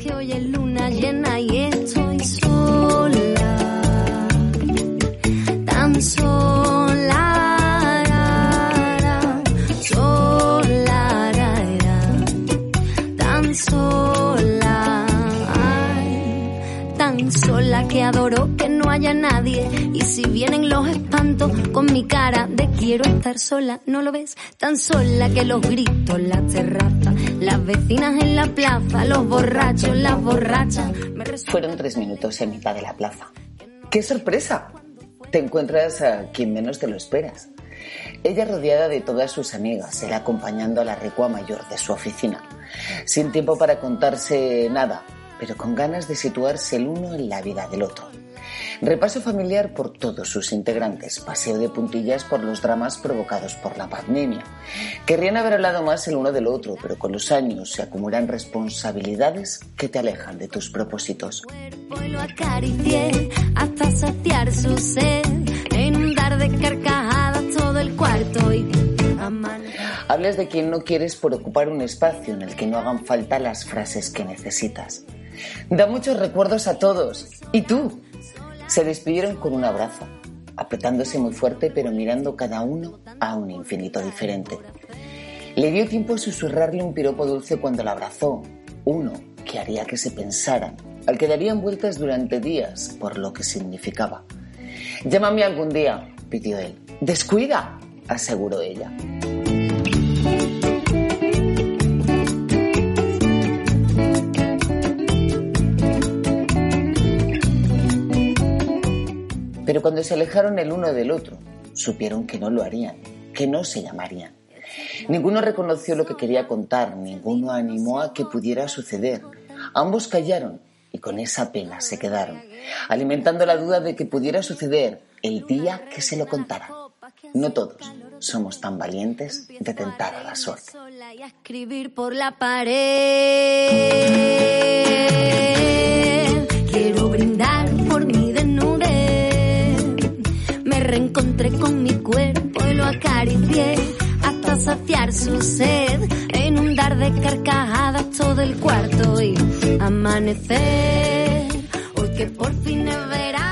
que hoy es luna llena y estoy sola, tan sola, sola, tan sola, tan sola que adoro que no haya nadie y si vienen los espantos con mi cara de quiero estar sola, ¿no lo ves? Tan sola que los gritos, la terraza, las vecinas en la plaza, los borrachos, las borrachas. me Fueron tres minutos en mitad de la plaza. ¡Qué sorpresa! Te encuentras a quien menos te lo esperas. Ella rodeada de todas sus amigas, él acompañando a la recua mayor de su oficina. Sin tiempo para contarse nada, pero con ganas de situarse el uno en la vida del otro. Repaso familiar por todos sus integrantes, paseo de puntillas por los dramas provocados por la pandemia. Querrían haber hablado más el uno del otro, pero con los años se acumulan responsabilidades que te alejan de tus propósitos. Hables de quien no quieres por ocupar un espacio en el que no hagan falta las frases que necesitas. Da muchos recuerdos a todos. ¿Y tú? Se despidieron con un abrazo, apretándose muy fuerte pero mirando cada uno a un infinito diferente. Le dio tiempo a susurrarle un piropo dulce cuando la abrazó, uno que haría que se pensaran, al que darían vueltas durante días por lo que significaba. Llámame algún día, pidió él. Descuida, aseguró ella. Pero cuando se alejaron el uno del otro, supieron que no lo harían, que no se llamarían. Ninguno reconoció lo que quería contar, ninguno animó a que pudiera suceder. Ambos callaron y con esa pena se quedaron, alimentando la duda de que pudiera suceder el día que se lo contaran. No todos somos tan valientes de tentar a la suerte. Reencontré con mi cuerpo y lo acaricié hasta saciar su sed. E inundar de carcajadas todo el cuarto y amanecer. Hoy que por fin es verano